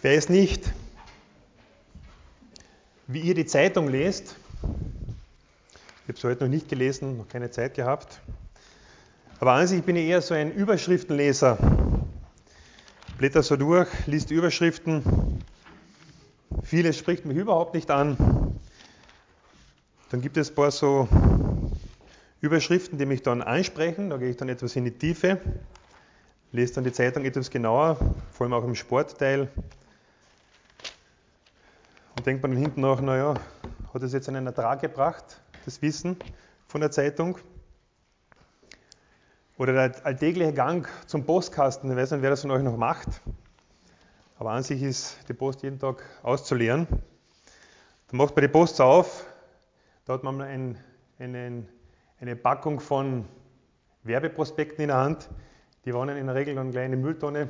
Ich weiß nicht, wie ihr die Zeitung lest. Ich habe es heute noch nicht gelesen, noch keine Zeit gehabt. Aber an sich bin ich eher so ein Überschriftenleser. Blätter so durch, liest Überschriften. Vieles spricht mich überhaupt nicht an. Dann gibt es ein paar so Überschriften, die mich dann ansprechen. Da gehe ich dann etwas in die Tiefe, lese dann die Zeitung etwas genauer, vor allem auch im Sportteil. Denkt man hinten nach, naja, hat es jetzt einen Ertrag gebracht, das Wissen von der Zeitung? Oder der alltägliche Gang zum Postkasten, ich weiß nicht, wer das von euch noch macht. Aber an sich ist die Post jeden Tag auszuleeren. Dann macht man die Post auf, da hat man ein, einen, eine Packung von Werbeprospekten in der Hand. Die wohnen in der Regel dann gleich in der Mülltonne.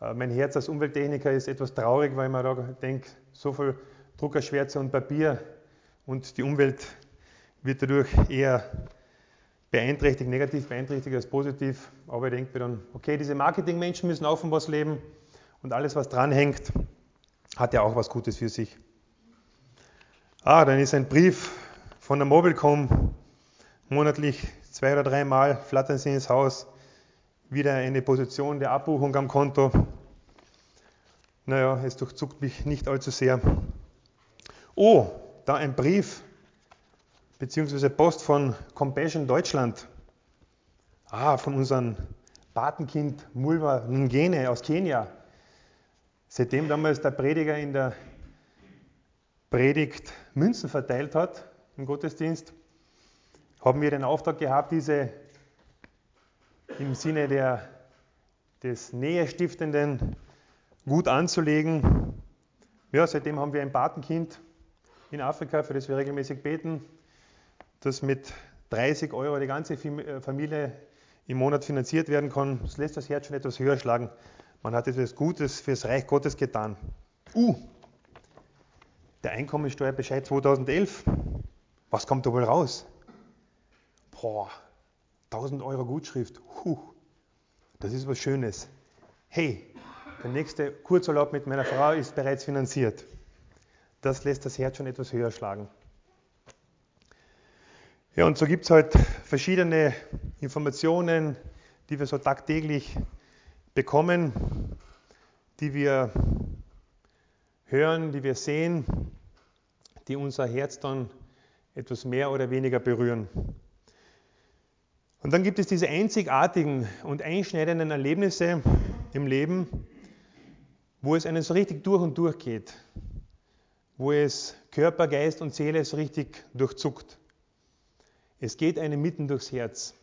Äh, mein Herz als Umwelttechniker ist etwas traurig, weil man da denkt, so viel Druckerschwärze und Papier und die Umwelt wird dadurch eher beeinträchtigt, negativ beeinträchtigt als positiv. Aber ich denke mir dann, okay, diese Marketingmenschen müssen auch von was leben und alles, was dranhängt, hat ja auch was Gutes für sich. Ah, dann ist ein Brief von der Mobilcom monatlich zwei oder dreimal flattern sie ins Haus wieder eine Position der Abbuchung am Konto. Naja, es durchzuckt mich nicht allzu sehr. Oh, da ein Brief bzw. Post von Compassion Deutschland. Ah, von unserem Patenkind Mulva Ngene aus Kenia. Seitdem damals der Prediger in der Predigt Münzen verteilt hat im Gottesdienst, haben wir den Auftrag gehabt, diese im Sinne der, des Nähestiftenden gut anzulegen. Ja, seitdem haben wir ein Patenkind in Afrika, für das wir regelmäßig beten, das mit 30 Euro die ganze äh, Familie im Monat finanziert werden kann. Das lässt das Herz schon etwas höher schlagen. Man hat etwas Gutes fürs Reich Gottes getan. Uh, der Einkommensteuerbescheid 2011. Was kommt da wohl raus? Boah, 1000 Euro Gutschrift. Puh, das ist was Schönes. Hey, der nächste Kurzurlaub mit meiner Frau ist bereits finanziert. Das lässt das Herz schon etwas höher schlagen. Ja, und so gibt es halt verschiedene Informationen, die wir so tagtäglich bekommen, die wir hören, die wir sehen, die unser Herz dann etwas mehr oder weniger berühren. Und dann gibt es diese einzigartigen und einschneidenden Erlebnisse im Leben, wo es einen so richtig durch und durch geht, wo es Körper, Geist und Seele so richtig durchzuckt. Es geht einem mitten durchs Herz.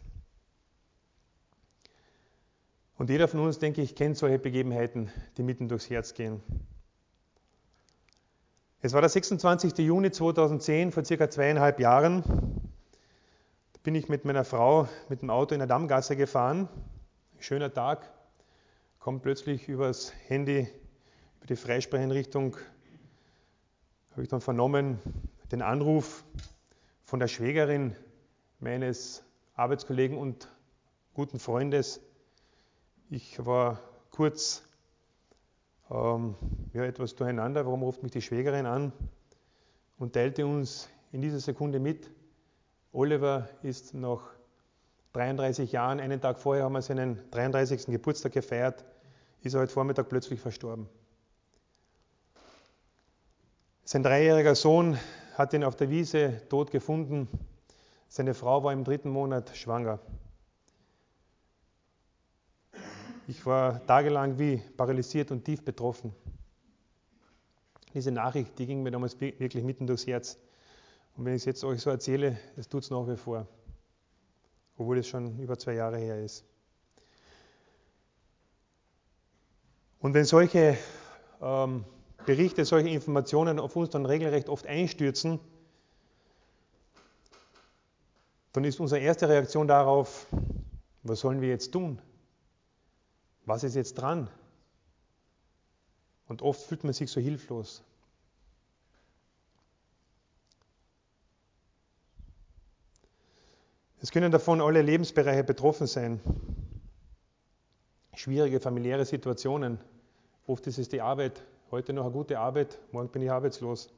Und jeder von uns, denke ich, kennt solche Begebenheiten, die mitten durchs Herz gehen. Es war der 26. Juni 2010, vor circa zweieinhalb Jahren bin ich mit meiner Frau mit dem Auto in der Dammgasse gefahren. Schöner Tag. Kommt plötzlich übers Handy, über die Freisprechenrichtung, habe ich dann vernommen, den Anruf von der Schwägerin meines Arbeitskollegen und guten Freundes. Ich war kurz ähm, ja, etwas durcheinander. Warum ruft mich die Schwägerin an? Und teilte uns in dieser Sekunde mit, Oliver ist nach 33 Jahren, einen Tag vorher haben wir seinen 33. Geburtstag gefeiert, ist er heute Vormittag plötzlich verstorben. Sein dreijähriger Sohn hat ihn auf der Wiese tot gefunden. Seine Frau war im dritten Monat schwanger. Ich war tagelang wie paralysiert und tief betroffen. Diese Nachricht, die ging mir damals wirklich mitten durchs Herz. Und wenn ich es jetzt euch so erzähle, es tut es nach wie vor, obwohl es schon über zwei Jahre her ist. Und wenn solche ähm, Berichte, solche Informationen auf uns dann regelrecht oft einstürzen, dann ist unsere erste Reaktion darauf, was sollen wir jetzt tun? Was ist jetzt dran? Und oft fühlt man sich so hilflos. Es können davon alle Lebensbereiche betroffen sein. Schwierige familiäre Situationen, Oft ist es die Arbeit, heute noch eine gute Arbeit, morgen bin ich arbeitslos.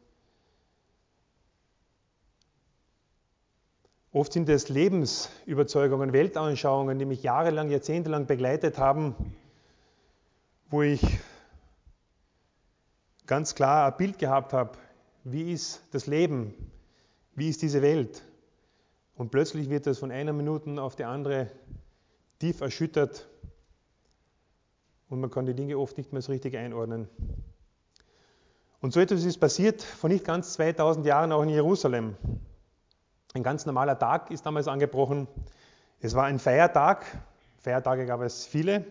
Oft sind es Lebensüberzeugungen, Weltanschauungen, die mich jahrelang, jahrzehntelang begleitet haben, wo ich ganz klar ein Bild gehabt habe, wie ist das Leben, wie ist diese Welt. Und plötzlich wird das von einer Minute auf die andere tief erschüttert und man kann die Dinge oft nicht mehr so richtig einordnen. Und so etwas ist passiert vor nicht ganz 2000 Jahren auch in Jerusalem. Ein ganz normaler Tag ist damals angebrochen. Es war ein Feiertag. Feiertage gab es viele.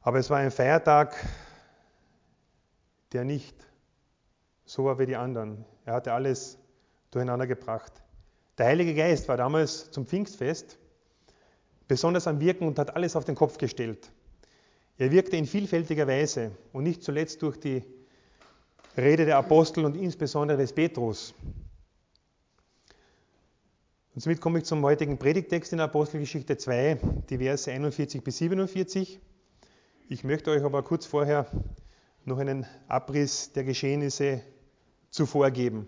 Aber es war ein Feiertag, der nicht so war wie die anderen. Er hatte alles durcheinander gebracht. Der Heilige Geist war damals zum Pfingstfest besonders am Wirken und hat alles auf den Kopf gestellt. Er wirkte in vielfältiger Weise und nicht zuletzt durch die Rede der Apostel und insbesondere des Petrus. Und somit komme ich zum heutigen Predigtext in Apostelgeschichte 2, die Verse 41 bis 47. Ich möchte euch aber kurz vorher noch einen Abriss der Geschehnisse zuvor geben.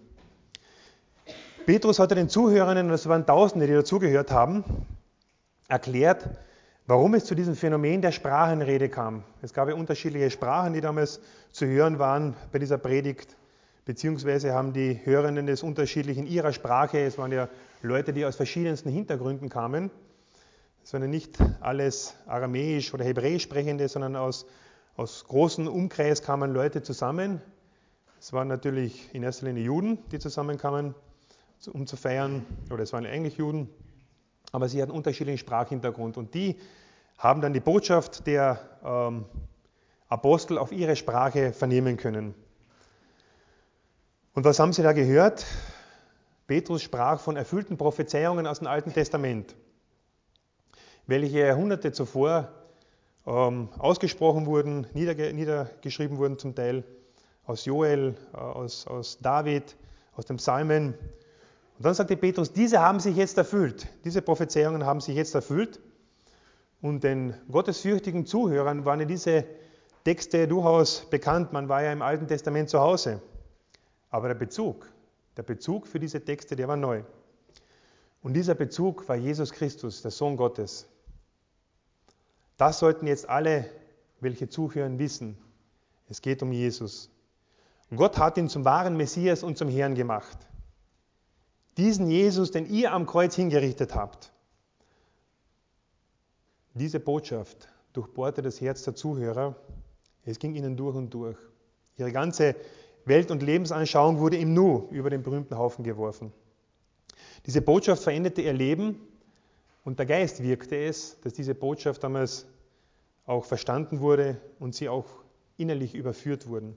Petrus hatte den Zuhörern, und das waren Tausende, die dazugehört haben, erklärt, warum es zu diesem Phänomen der Sprachenrede kam. Es gab ja unterschiedliche Sprachen, die damals zu hören waren bei dieser Predigt, beziehungsweise haben die Hörenden es unterschiedlich in ihrer Sprache. Es waren ja Leute, die aus verschiedensten Hintergründen kamen. Es waren ja nicht alles aramäisch oder hebräisch sprechende, sondern aus, aus großen Umkreis kamen Leute zusammen. Es waren natürlich in erster Linie Juden, die zusammenkamen, um zu feiern, oder es waren eigentlich Juden, aber sie hatten unterschiedlichen Sprachhintergrund und die haben dann die Botschaft der ähm, Apostel auf ihre Sprache vernehmen können. Und was haben sie da gehört? Petrus sprach von erfüllten Prophezeiungen aus dem Alten Testament, welche Jahrhunderte zuvor ähm, ausgesprochen wurden, niedergeschrieben wurden zum Teil aus Joel, äh, aus, aus David, aus dem Psalmen und dann sagte Petrus, diese haben sich jetzt erfüllt. Diese Prophezeiungen haben sich jetzt erfüllt. Und den gottesfürchtigen Zuhörern waren diese Texte durchaus bekannt. Man war ja im Alten Testament zu Hause. Aber der Bezug, der Bezug für diese Texte, der war neu. Und dieser Bezug war Jesus Christus, der Sohn Gottes. Das sollten jetzt alle, welche zuhören, wissen. Es geht um Jesus. Gott hat ihn zum wahren Messias und zum Herrn gemacht. Diesen Jesus, den ihr am Kreuz hingerichtet habt. Diese Botschaft durchbohrte das Herz der Zuhörer. Es ging ihnen durch und durch. Ihre ganze Welt- und Lebensanschauung wurde im Nu über den berühmten Haufen geworfen. Diese Botschaft veränderte ihr Leben und der Geist wirkte es, dass diese Botschaft damals auch verstanden wurde und sie auch innerlich überführt wurden.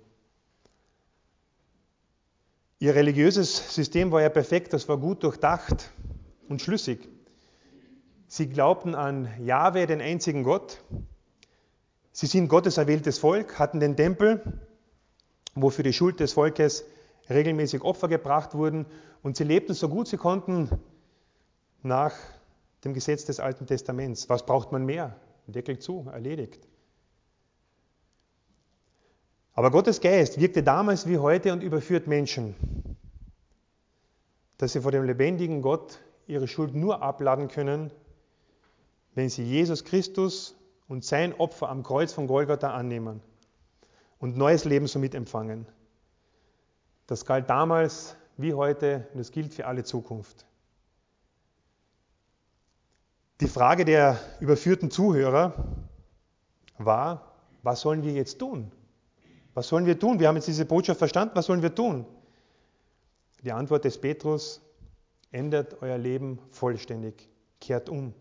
Ihr religiöses System war ja perfekt, das war gut durchdacht und schlüssig. Sie glaubten an Jahwe, den einzigen Gott. Sie sind Gottes erwähltes Volk, hatten den Tempel, wo für die Schuld des Volkes regelmäßig Opfer gebracht wurden und sie lebten so gut sie konnten nach dem Gesetz des Alten Testaments. Was braucht man mehr? Deckel zu, erledigt. Aber Gottes Geist wirkte damals wie heute und überführt Menschen, dass sie vor dem lebendigen Gott ihre Schuld nur abladen können, wenn sie Jesus Christus und sein Opfer am Kreuz von Golgatha annehmen und neues Leben somit empfangen. Das galt damals wie heute und es gilt für alle Zukunft. Die Frage der überführten Zuhörer war, was sollen wir jetzt tun? Was sollen wir tun? Wir haben jetzt diese Botschaft verstanden. Was sollen wir tun? Die Antwort des Petrus, ändert euer Leben vollständig. Kehrt um.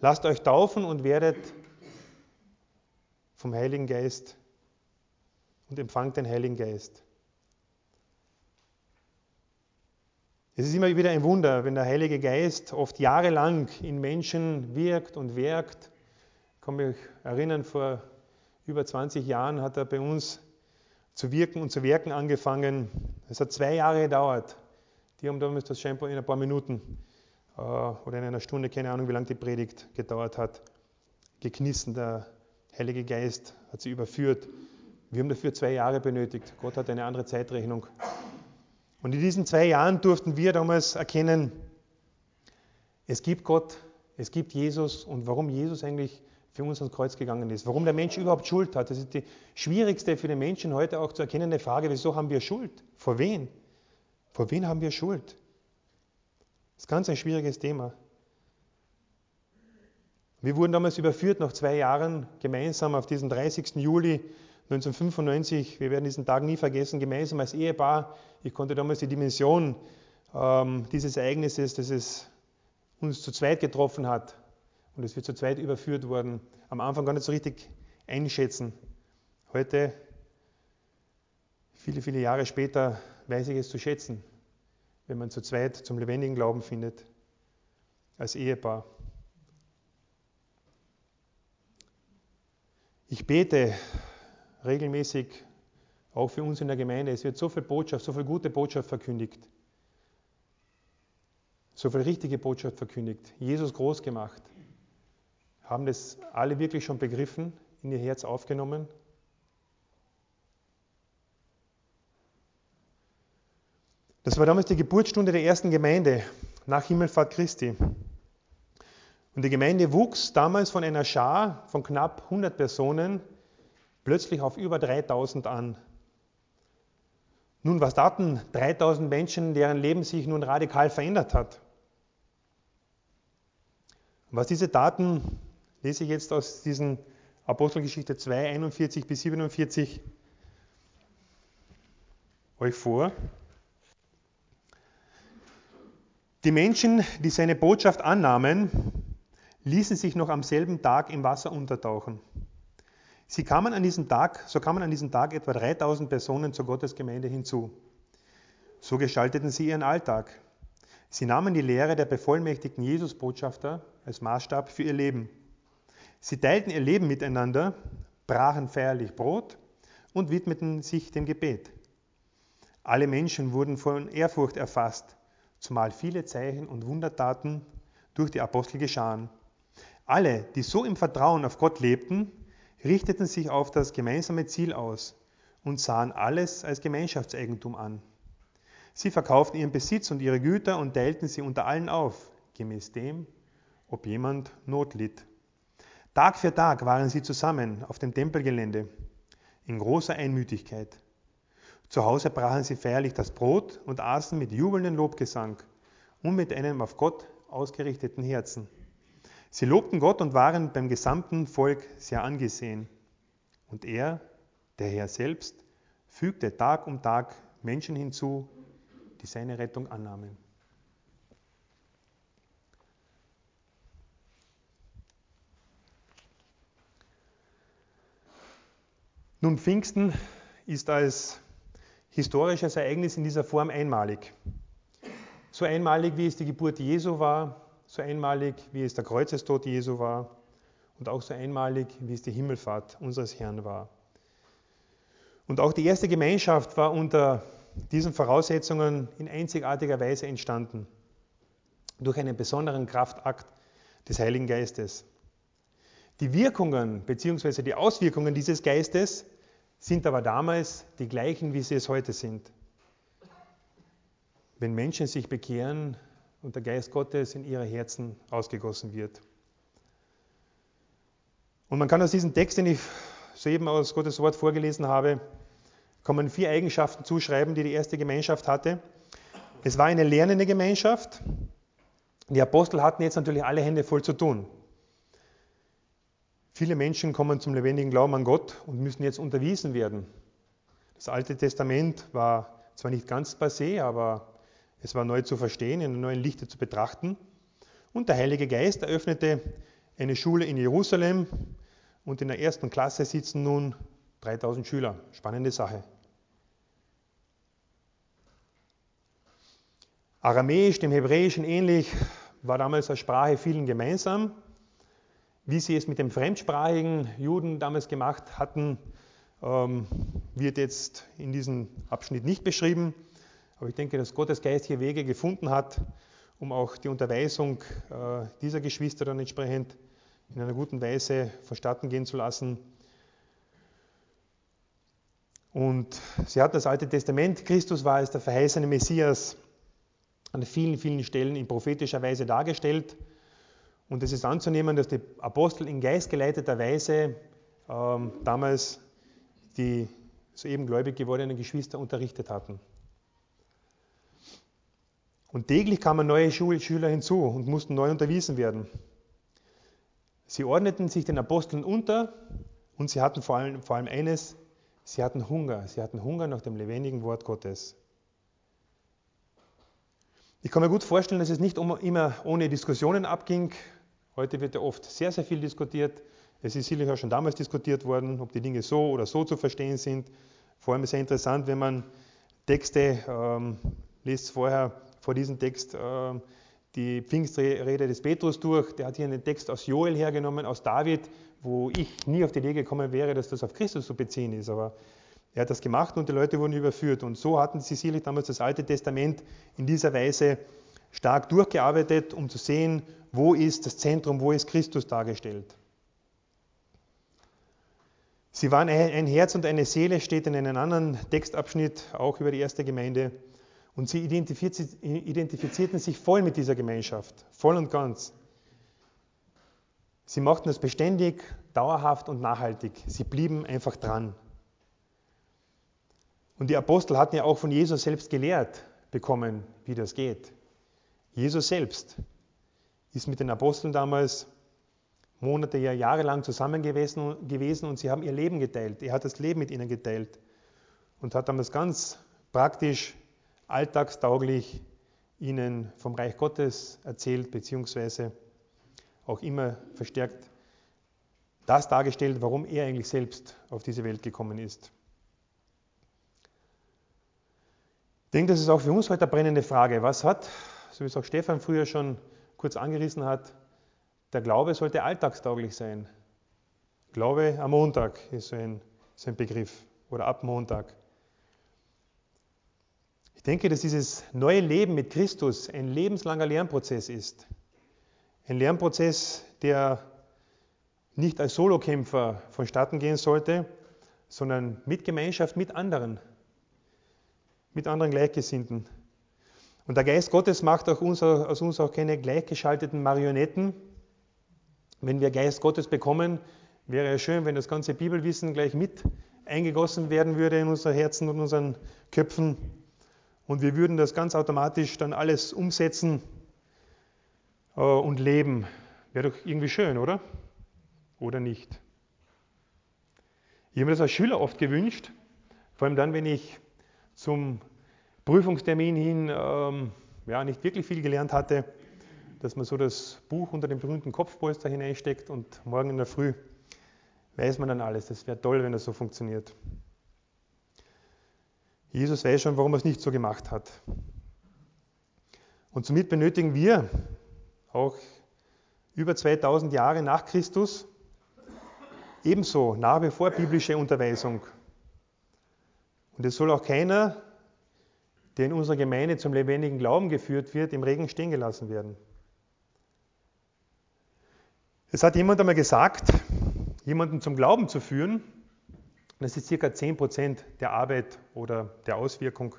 Lasst euch taufen und werdet vom Heiligen Geist und empfangt den Heiligen Geist. Es ist immer wieder ein Wunder, wenn der Heilige Geist oft jahrelang in Menschen wirkt und werkt. Ich kann mich erinnern, vor über 20 Jahren hat er bei uns zu wirken und zu werken angefangen. Es hat zwei Jahre gedauert. Die haben damals das Shampoo in ein paar Minuten äh, oder in einer Stunde, keine Ahnung, wie lange die Predigt gedauert hat, geknissen. Der Heilige Geist hat sie überführt. Wir haben dafür zwei Jahre benötigt. Gott hat eine andere Zeitrechnung. Und in diesen zwei Jahren durften wir damals erkennen, es gibt Gott, es gibt Jesus und warum Jesus eigentlich für uns ans Kreuz gegangen ist, warum der Mensch überhaupt Schuld hat. Das ist die schwierigste für den Menschen heute auch zu erkennende Frage, wieso haben wir Schuld? Vor wen? Vor wen haben wir Schuld? Das ist ganz ein schwieriges Thema. Wir wurden damals überführt nach zwei Jahren gemeinsam auf diesen 30. Juli 1995. Wir werden diesen Tag nie vergessen, gemeinsam als Ehepaar. Ich konnte damals die Dimension ähm, dieses Ereignisses, dass es uns zu zweit getroffen hat, und es wird zu zweit überführt worden. Am Anfang gar nicht so richtig einschätzen. Heute, viele, viele Jahre später, weiß ich es zu schätzen, wenn man zu zweit zum lebendigen Glauben findet, als Ehepaar. Ich bete regelmäßig auch für uns in der Gemeinde. Es wird so viel Botschaft, so viel gute Botschaft verkündigt. So viel richtige Botschaft verkündigt. Jesus groß gemacht. Haben das alle wirklich schon begriffen, in ihr Herz aufgenommen? Das war damals die Geburtsstunde der ersten Gemeinde nach Himmelfahrt Christi. Und die Gemeinde wuchs damals von einer Schar von knapp 100 Personen plötzlich auf über 3000 an. Nun, was taten 3000 Menschen, deren Leben sich nun radikal verändert hat? Was diese Taten lese ich jetzt aus diesen Apostelgeschichte 2, 41 bis 47 euch vor. Die Menschen, die seine Botschaft annahmen, ließen sich noch am selben Tag im Wasser untertauchen. Sie kamen an diesem Tag, so kamen an diesem Tag etwa 3000 Personen zur Gottesgemeinde hinzu. So gestalteten sie ihren Alltag. Sie nahmen die Lehre der bevollmächtigten Jesusbotschafter als Maßstab für ihr Leben. Sie teilten ihr Leben miteinander, brachen feierlich Brot und widmeten sich dem Gebet. Alle Menschen wurden von Ehrfurcht erfasst, zumal viele Zeichen und Wundertaten durch die Apostel geschahen. Alle, die so im Vertrauen auf Gott lebten, richteten sich auf das gemeinsame Ziel aus und sahen alles als Gemeinschaftseigentum an. Sie verkauften ihren Besitz und ihre Güter und teilten sie unter allen auf, gemäß dem, ob jemand Not litt. Tag für Tag waren sie zusammen auf dem Tempelgelände in großer Einmütigkeit. Zu Hause brachen sie feierlich das Brot und aßen mit jubelndem Lobgesang und mit einem auf Gott ausgerichteten Herzen. Sie lobten Gott und waren beim gesamten Volk sehr angesehen. Und er, der Herr selbst, fügte Tag um Tag Menschen hinzu, die seine Rettung annahmen. Nun, Pfingsten ist als historisches Ereignis in dieser Form einmalig. So einmalig, wie es die Geburt Jesu war, so einmalig, wie es der Kreuzestod Jesu war und auch so einmalig, wie es die Himmelfahrt unseres Herrn war. Und auch die erste Gemeinschaft war unter diesen Voraussetzungen in einzigartiger Weise entstanden, durch einen besonderen Kraftakt des Heiligen Geistes. Die Wirkungen bzw. die Auswirkungen dieses Geistes sind aber damals die gleichen, wie sie es heute sind. Wenn Menschen sich bekehren und der Geist Gottes in ihre Herzen ausgegossen wird. Und man kann aus diesem Text, den ich soeben aus Gottes Wort vorgelesen habe, man vier Eigenschaften zuschreiben, die die erste Gemeinschaft hatte. Es war eine lernende Gemeinschaft. Die Apostel hatten jetzt natürlich alle Hände voll zu tun. Viele Menschen kommen zum lebendigen Glauben an Gott und müssen jetzt unterwiesen werden. Das Alte Testament war zwar nicht ganz passé, aber es war neu zu verstehen, in einem neuen Lichte zu betrachten. Und der Heilige Geist eröffnete eine Schule in Jerusalem und in der ersten Klasse sitzen nun 3000 Schüler. Spannende Sache. Aramäisch, dem Hebräischen ähnlich, war damals als Sprache vielen gemeinsam. Wie sie es mit den fremdsprachigen Juden damals gemacht hatten, ähm, wird jetzt in diesem Abschnitt nicht beschrieben. Aber ich denke, dass Gottes Geist hier Wege gefunden hat, um auch die Unterweisung äh, dieser Geschwister dann entsprechend in einer guten Weise vonstatten gehen zu lassen. Und sie hat das Alte Testament, Christus war als der verheißene Messias an vielen, vielen Stellen in prophetischer Weise dargestellt. Und es ist anzunehmen, dass die Apostel in geistgeleiteter Weise ähm, damals die soeben gläubig gewordenen Geschwister unterrichtet hatten. Und täglich kamen neue Schüler hinzu und mussten neu unterwiesen werden. Sie ordneten sich den Aposteln unter und sie hatten vor allem, vor allem eines, sie hatten Hunger. Sie hatten Hunger nach dem lebendigen Wort Gottes. Ich kann mir gut vorstellen, dass es nicht immer ohne Diskussionen abging. Heute wird ja oft sehr, sehr viel diskutiert. Es ist sicherlich auch schon damals diskutiert worden, ob die Dinge so oder so zu verstehen sind. Vor allem sehr interessant, wenn man Texte ähm, liest vorher vor diesem Text äh, die Pfingstrede des Petrus durch. Der hat hier einen Text aus Joel hergenommen, aus David, wo ich nie auf die Idee gekommen wäre, dass das auf Christus zu beziehen ist. Aber er hat das gemacht und die Leute wurden überführt. Und so hatten sie sicherlich damals das Alte Testament in dieser Weise stark durchgearbeitet, um zu sehen, wo ist das Zentrum, wo ist Christus dargestellt. Sie waren ein Herz und eine Seele, steht in einem anderen Textabschnitt, auch über die erste Gemeinde. Und sie identifizierten sich voll mit dieser Gemeinschaft, voll und ganz. Sie machten es beständig, dauerhaft und nachhaltig. Sie blieben einfach dran. Und die Apostel hatten ja auch von Jesus selbst gelehrt bekommen, wie das geht. Jesus selbst ist mit den Aposteln damals Monate, ja jahrelang zusammen gewesen, gewesen und sie haben ihr Leben geteilt. Er hat das Leben mit ihnen geteilt und hat damals ganz praktisch, alltagstauglich ihnen vom Reich Gottes erzählt, beziehungsweise auch immer verstärkt das dargestellt, warum er eigentlich selbst auf diese Welt gekommen ist. Ich denke, das ist auch für uns heute eine brennende Frage. Was hat, so wie es auch Stefan früher schon kurz angerissen hat, der Glaube sollte alltagstauglich sein. Glaube am Montag ist so ein, so ein Begriff oder ab Montag. Ich denke, dass dieses neue Leben mit Christus ein lebenslanger Lernprozess ist. Ein Lernprozess, der nicht als Solokämpfer vonstatten gehen sollte, sondern mit Gemeinschaft mit anderen, mit anderen Gleichgesinnten. Und der Geist Gottes macht auch uns, aus uns auch keine gleichgeschalteten Marionetten, wenn wir Geist Gottes bekommen, wäre es schön, wenn das ganze Bibelwissen gleich mit eingegossen werden würde in unser Herzen und unseren Köpfen und wir würden das ganz automatisch dann alles umsetzen äh, und leben. Wäre doch irgendwie schön, oder? Oder nicht? Ich habe mir das als Schüler oft gewünscht, vor allem dann, wenn ich zum Prüfungstermin hin ähm, ja, nicht wirklich viel gelernt hatte dass man so das Buch unter den berühmten Kopfpolster hineinsteckt und morgen in der Früh weiß man dann alles. Das wäre toll, wenn das so funktioniert. Jesus weiß schon, warum er es nicht so gemacht hat. Und somit benötigen wir auch über 2000 Jahre nach Christus ebenso nach wie vor biblische Unterweisung. Und es soll auch keiner, der in unserer Gemeinde zum lebendigen Glauben geführt wird, im Regen stehen gelassen werden. Es hat jemand einmal gesagt, jemanden zum Glauben zu führen, das ist circa 10% der Arbeit oder der Auswirkung.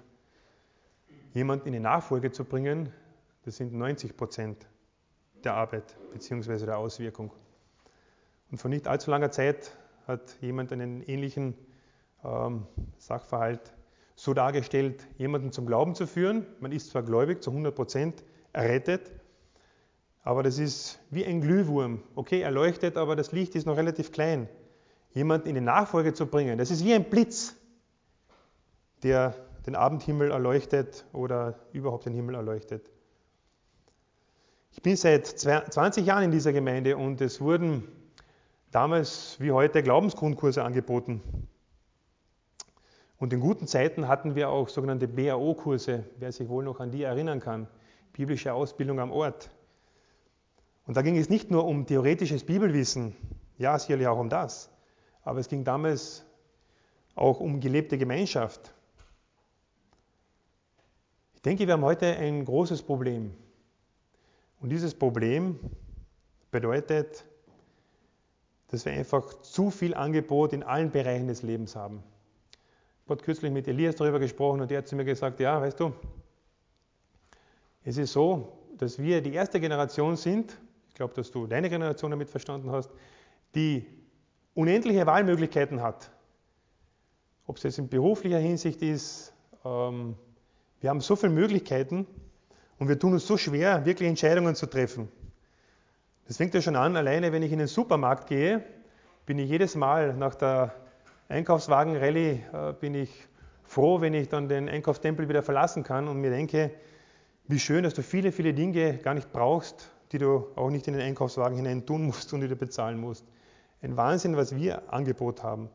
Jemanden in die Nachfolge zu bringen, das sind 90% der Arbeit bzw. der Auswirkung. Und vor nicht allzu langer Zeit hat jemand einen ähnlichen ähm, Sachverhalt so dargestellt, jemanden zum Glauben zu führen. Man ist zwar gläubig, zu 100% errettet, aber das ist wie ein Glühwurm. Okay, er leuchtet, aber das Licht ist noch relativ klein. Jemanden in die Nachfolge zu bringen, das ist wie ein Blitz, der den Abendhimmel erleuchtet oder überhaupt den Himmel erleuchtet. Ich bin seit 20 Jahren in dieser Gemeinde und es wurden damals wie heute Glaubensgrundkurse angeboten. Und in guten Zeiten hatten wir auch sogenannte BAO-Kurse, wer sich wohl noch an die erinnern kann, biblische Ausbildung am Ort. Und da ging es nicht nur um theoretisches Bibelwissen, ja, sicherlich auch um das, aber es ging damals auch um gelebte Gemeinschaft. Ich denke, wir haben heute ein großes Problem. Und dieses Problem bedeutet dass wir einfach zu viel Angebot in allen Bereichen des Lebens haben. Ich habe kürzlich mit Elias darüber gesprochen und er hat zu mir gesagt, ja, weißt du, es ist so, dass wir die erste Generation sind, ich glaube, dass du deine Generation damit verstanden hast, die unendliche Wahlmöglichkeiten hat. Ob es jetzt in beruflicher Hinsicht ist, ähm, wir haben so viele Möglichkeiten und wir tun uns so schwer, wirklich Entscheidungen zu treffen. Das fängt ja schon an, alleine wenn ich in den Supermarkt gehe, bin ich jedes Mal nach der Einkaufswagen-Rallye, äh, bin ich froh, wenn ich dann den Einkaufstempel wieder verlassen kann und mir denke, wie schön, dass du viele, viele Dinge gar nicht brauchst, die du auch nicht in den Einkaufswagen hinein tun musst und die du bezahlen musst. Ein Wahnsinn, was wir Angebot haben.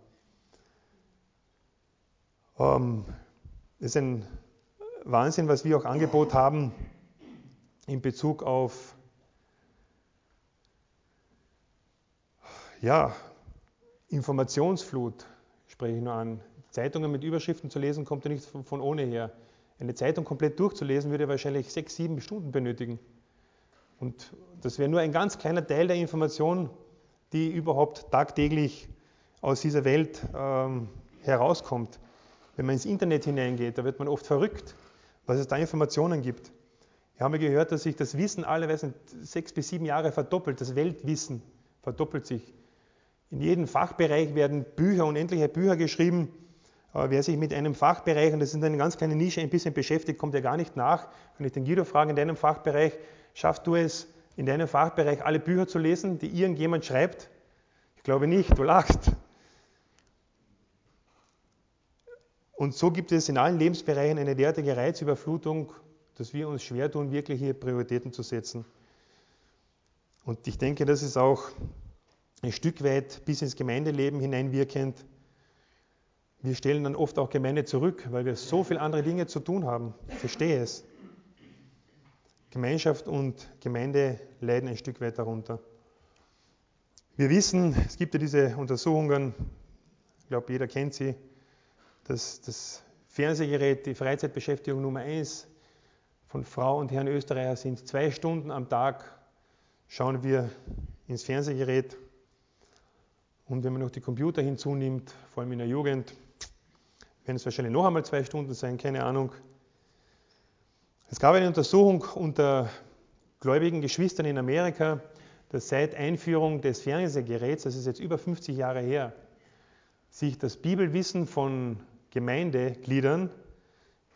Ähm, es ist ein Wahnsinn, was wir auch Angebot haben in Bezug auf ja, Informationsflut, spreche ich nur an. Zeitungen mit Überschriften zu lesen, kommt ja nicht von, von ohne her. Eine Zeitung komplett durchzulesen, würde wahrscheinlich sechs, sieben Stunden benötigen. Und das wäre nur ein ganz kleiner Teil der Information, die überhaupt tagtäglich aus dieser Welt ähm, herauskommt. Wenn man ins Internet hineingeht, da wird man oft verrückt, was es da Informationen gibt. Wir haben ja gehört, dass sich das Wissen alle Weisen sechs bis sieben Jahre verdoppelt. Das Weltwissen verdoppelt sich. In jedem Fachbereich werden Bücher, unendliche Bücher geschrieben. Aber wer sich mit einem Fachbereich, und das ist eine ganz kleine Nische, ein bisschen beschäftigt, kommt ja gar nicht nach. Wenn ich den Guido frage, in deinem Fachbereich, schaffst du es, in deinem Fachbereich alle Bücher zu lesen, die irgendjemand schreibt? Ich glaube nicht, du lachst. Und so gibt es in allen Lebensbereichen eine derartige Reizüberflutung, dass wir uns schwer tun, wirklich hier Prioritäten zu setzen. Und ich denke, das ist auch ein Stück weit bis ins Gemeindeleben hineinwirkend. Wir stellen dann oft auch Gemeinde zurück, weil wir so viele andere Dinge zu tun haben. Ich verstehe es. Gemeinschaft und Gemeinde leiden ein Stück weit darunter. Wir wissen, es gibt ja diese Untersuchungen, ich glaube, jeder kennt sie, dass das Fernsehgerät die Freizeitbeschäftigung Nummer eins von Frau und Herren Österreicher sind. Zwei Stunden am Tag schauen wir ins Fernsehgerät. Und wenn man noch die Computer hinzunimmt, vor allem in der Jugend, werden es wahrscheinlich noch einmal zwei Stunden sein, keine Ahnung. Es gab eine Untersuchung unter gläubigen Geschwistern in Amerika, dass seit Einführung des Fernsehgeräts, das ist jetzt über 50 Jahre her, sich das Bibelwissen von Gemeindegliedern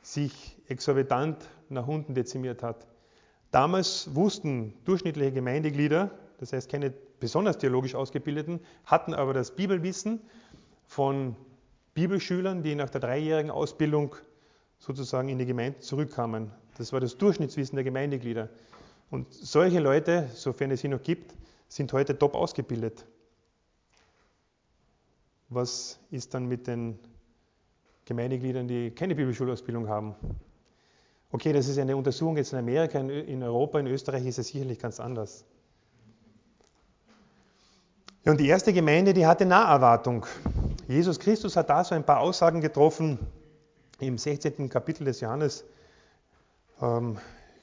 sich exorbitant nach unten dezimiert hat. Damals wussten durchschnittliche Gemeindeglieder, das heißt keine besonders theologisch ausgebildeten, hatten aber das Bibelwissen von Bibelschülern, die nach der dreijährigen Ausbildung sozusagen in die Gemeinde zurückkamen. Das war das Durchschnittswissen der Gemeindeglieder. Und solche Leute, sofern es sie noch gibt, sind heute top ausgebildet. Was ist dann mit den Gemeindegliedern, die keine Bibelschulausbildung haben? Okay, das ist eine Untersuchung jetzt in Amerika, in Europa, in Österreich ist es sicherlich ganz anders. Und die erste Gemeinde, die hatte Naherwartung. Jesus Christus hat da so ein paar Aussagen getroffen im 16. Kapitel des Johannes, ähm,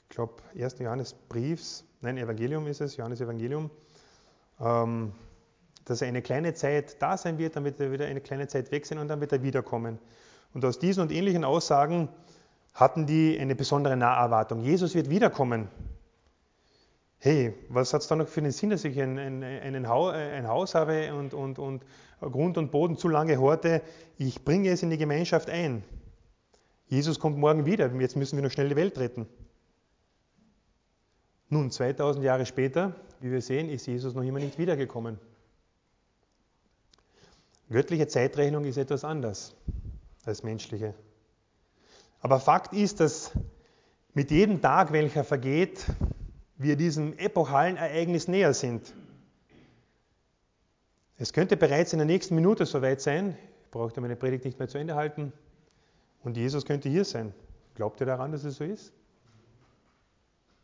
ich glaube, 1. Johannesbriefs, nein, Evangelium ist es, Johannes Evangelium, ähm, dass er eine kleine Zeit da sein wird, wird er wieder eine kleine Zeit weg sein und dann wird er wiederkommen. Und aus diesen und ähnlichen Aussagen hatten die eine besondere Naherwartung. Jesus wird wiederkommen hey, was hat es da noch für einen Sinn, dass ich ein, ein, ein, ein Haus habe und, und, und Grund und Boden zu lange horte? Ich bringe es in die Gemeinschaft ein. Jesus kommt morgen wieder, jetzt müssen wir noch schnell die Welt retten. Nun, 2000 Jahre später, wie wir sehen, ist Jesus noch immer nicht wiedergekommen. Göttliche Zeitrechnung ist etwas anders als menschliche. Aber Fakt ist, dass mit jedem Tag, welcher vergeht, wir diesem epochalen Ereignis näher sind. Es könnte bereits in der nächsten Minute soweit sein, ich brauchte meine Predigt nicht mehr zu Ende halten, und Jesus könnte hier sein. Glaubt ihr daran, dass es so ist?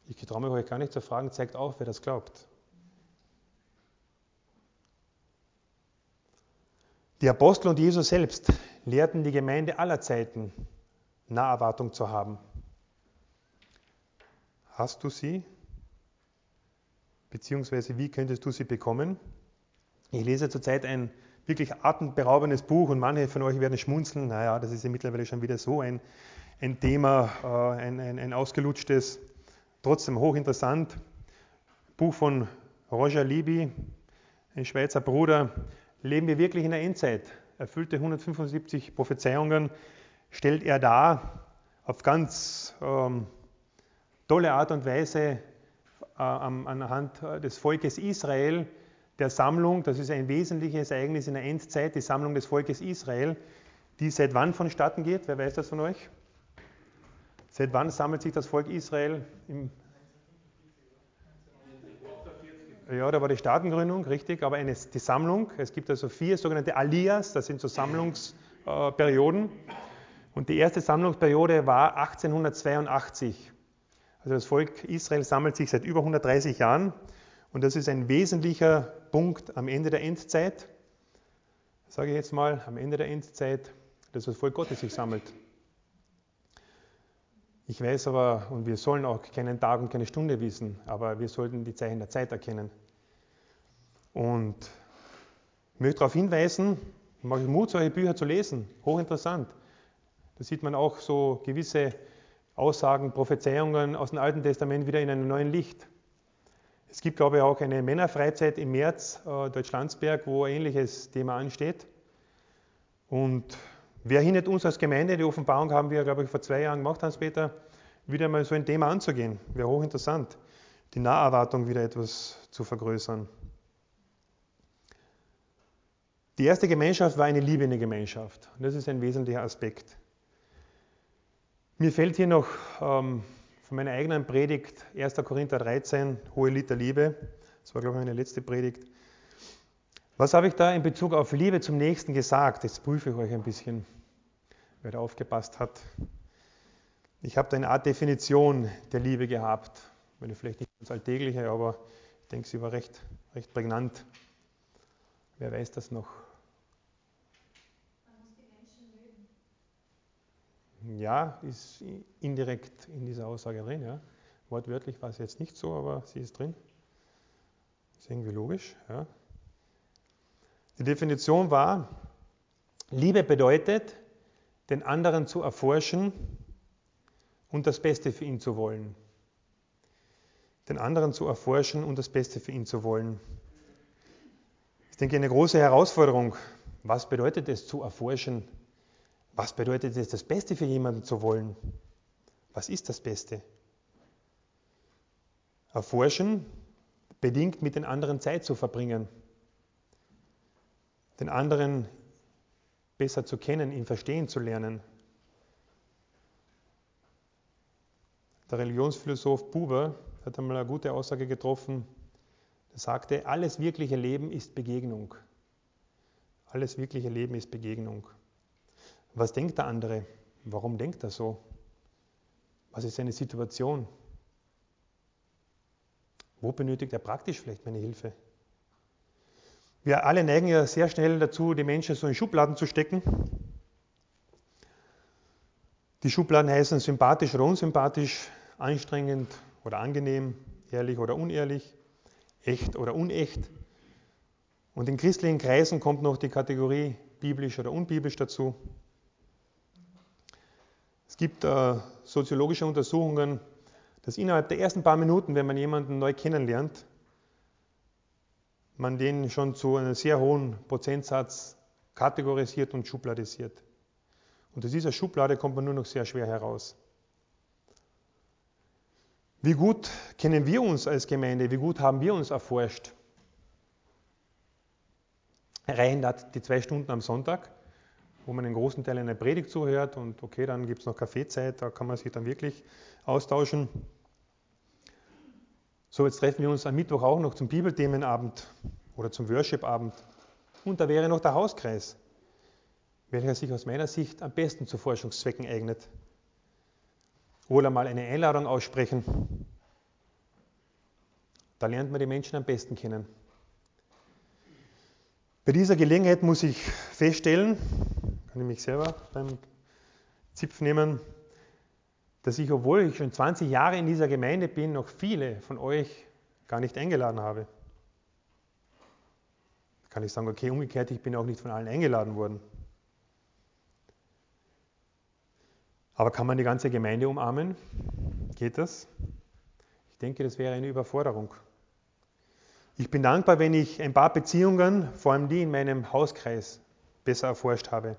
Ich traue mich euch gar nicht zu fragen, zeigt auf, wer das glaubt. Die Apostel und Jesus selbst lehrten die Gemeinde aller Zeiten, Naherwartung zu haben. Hast du sie? Beziehungsweise wie könntest du sie bekommen? Ich lese zurzeit ein wirklich atemberaubendes Buch und manche von euch werden schmunzeln. Naja, das ist ja mittlerweile schon wieder so ein, ein Thema, äh, ein, ein, ein ausgelutschtes, trotzdem hochinteressant. Buch von Roger Libby, ein Schweizer Bruder. Leben wir wirklich in der Endzeit? Erfüllte 175 Prophezeiungen stellt er dar auf ganz ähm, tolle Art und Weise anhand des Volkes Israel, der Sammlung, das ist ein wesentliches Ereignis in der Endzeit, die Sammlung des Volkes Israel, die seit wann vonstatten geht? Wer weiß das von euch? Seit wann sammelt sich das Volk Israel? Im ja, da war die Staatengründung, richtig, aber eine, die Sammlung. Es gibt also vier sogenannte Aliyas, das sind so Sammlungsperioden. Und die erste Sammlungsperiode war 1882. Also das Volk Israel sammelt sich seit über 130 Jahren und das ist ein wesentlicher Punkt am Ende der Endzeit. Sage ich jetzt mal, am Ende der Endzeit, dass das Volk Gottes sich sammelt. Ich weiß aber, und wir sollen auch keinen Tag und keine Stunde wissen, aber wir sollten die Zeichen der Zeit erkennen. Und ich möchte darauf hinweisen, ich mache Mut, solche Bücher zu lesen. Hochinteressant. Da sieht man auch so gewisse Aussagen, Prophezeiungen aus dem Alten Testament wieder in einem neuen Licht. Es gibt, glaube ich, auch eine Männerfreizeit im März, äh, Deutschlandsberg, wo ein ähnliches Thema ansteht. Und wer hindert uns als Gemeinde? Die Offenbarung haben wir, glaube ich, vor zwei Jahren gemacht, Hans-Peter, wieder mal so ein Thema anzugehen. Wäre hochinteressant, die Naherwartung wieder etwas zu vergrößern. Die erste Gemeinschaft war eine liebende Gemeinschaft. Und das ist ein wesentlicher Aspekt. Mir fällt hier noch ähm, von meiner eigenen Predigt 1. Korinther 13, hohe Liter Liebe. Das war, glaube ich, meine letzte Predigt. Was habe ich da in Bezug auf Liebe zum Nächsten gesagt? Jetzt prüfe ich euch ein bisschen, wer da aufgepasst hat. Ich habe da eine Art Definition der Liebe gehabt. Wenn vielleicht nicht ganz alltägliche, aber ich denke, sie war recht, recht prägnant. Wer weiß das noch? Ja, ist indirekt in dieser Aussage drin. Ja. Wortwörtlich war es jetzt nicht so, aber sie ist drin. Ist irgendwie logisch. Ja. Die Definition war, Liebe bedeutet, den anderen zu erforschen und das Beste für ihn zu wollen. Den anderen zu erforschen und das Beste für ihn zu wollen. Ich denke, eine große Herausforderung. Was bedeutet es zu erforschen? Was bedeutet es, das Beste für jemanden zu wollen? Was ist das Beste? Erforschen bedingt mit den anderen Zeit zu verbringen, den anderen besser zu kennen, ihn verstehen zu lernen. Der Religionsphilosoph Buber hat einmal eine gute Aussage getroffen. Er sagte, alles wirkliche Leben ist Begegnung. Alles wirkliche Leben ist Begegnung. Was denkt der andere? Warum denkt er so? Was ist seine Situation? Wo benötigt er praktisch vielleicht meine Hilfe? Wir alle neigen ja sehr schnell dazu, die Menschen so in Schubladen zu stecken. Die Schubladen heißen sympathisch oder unsympathisch, anstrengend oder angenehm, ehrlich oder unehrlich, echt oder unecht. Und in christlichen Kreisen kommt noch die Kategorie biblisch oder unbiblisch dazu. Es gibt äh, soziologische Untersuchungen, dass innerhalb der ersten paar Minuten, wenn man jemanden neu kennenlernt, man den schon zu einem sehr hohen Prozentsatz kategorisiert und schubladisiert. Und aus dieser Schublade kommt man nur noch sehr schwer heraus. Wie gut kennen wir uns als Gemeinde? Wie gut haben wir uns erforscht? Reichen die zwei Stunden am Sonntag? Wo man einen großen Teil einer Predigt zuhört und okay, dann gibt es noch Kaffeezeit, da kann man sich dann wirklich austauschen. So, jetzt treffen wir uns am Mittwoch auch noch zum Bibelthemenabend oder zum Worshipabend. Und da wäre noch der Hauskreis, welcher sich aus meiner Sicht am besten zu Forschungszwecken eignet. Oder mal eine Einladung aussprechen. Da lernt man die Menschen am besten kennen. Bei dieser Gelegenheit muss ich feststellen, ich mich selber beim Zipf nehmen, dass ich, obwohl ich schon 20 Jahre in dieser Gemeinde bin, noch viele von euch gar nicht eingeladen habe. Kann ich sagen, okay, umgekehrt, ich bin auch nicht von allen eingeladen worden. Aber kann man die ganze Gemeinde umarmen? Geht das? Ich denke, das wäre eine Überforderung. Ich bin dankbar, wenn ich ein paar Beziehungen, vor allem die in meinem Hauskreis, besser erforscht habe.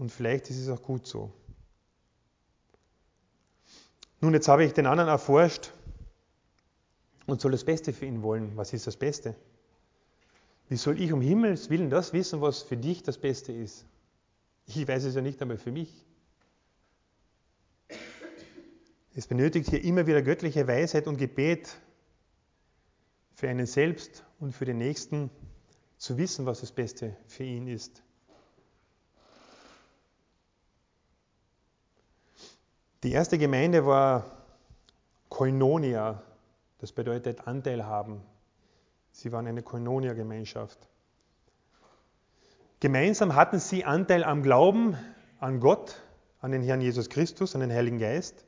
Und vielleicht ist es auch gut so. Nun, jetzt habe ich den anderen erforscht und soll das Beste für ihn wollen. Was ist das Beste? Wie soll ich um Himmels Willen das wissen, was für dich das Beste ist? Ich weiß es ja nicht einmal für mich. Es benötigt hier immer wieder göttliche Weisheit und Gebet für einen selbst und für den Nächsten zu wissen, was das Beste für ihn ist. Die erste Gemeinde war Koinonia, das bedeutet Anteil haben. Sie waren eine Koinonia-Gemeinschaft. Gemeinsam hatten sie Anteil am Glauben an Gott, an den Herrn Jesus Christus, an den Heiligen Geist.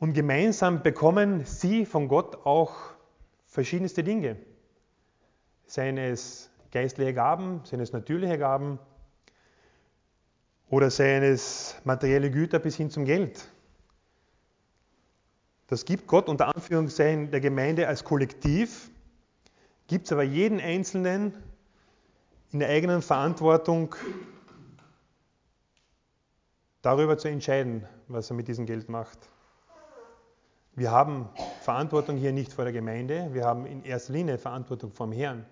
Und gemeinsam bekommen sie von Gott auch verschiedenste Dinge. Seien es geistliche Gaben, seien es natürliche Gaben oder seien es materielle Güter bis hin zum Geld. Das gibt Gott unter Anführungszeichen der Gemeinde als Kollektiv, gibt es aber jeden Einzelnen in der eigenen Verantwortung darüber zu entscheiden, was er mit diesem Geld macht. Wir haben Verantwortung hier nicht vor der Gemeinde, wir haben in erster Linie Verantwortung vom Herrn.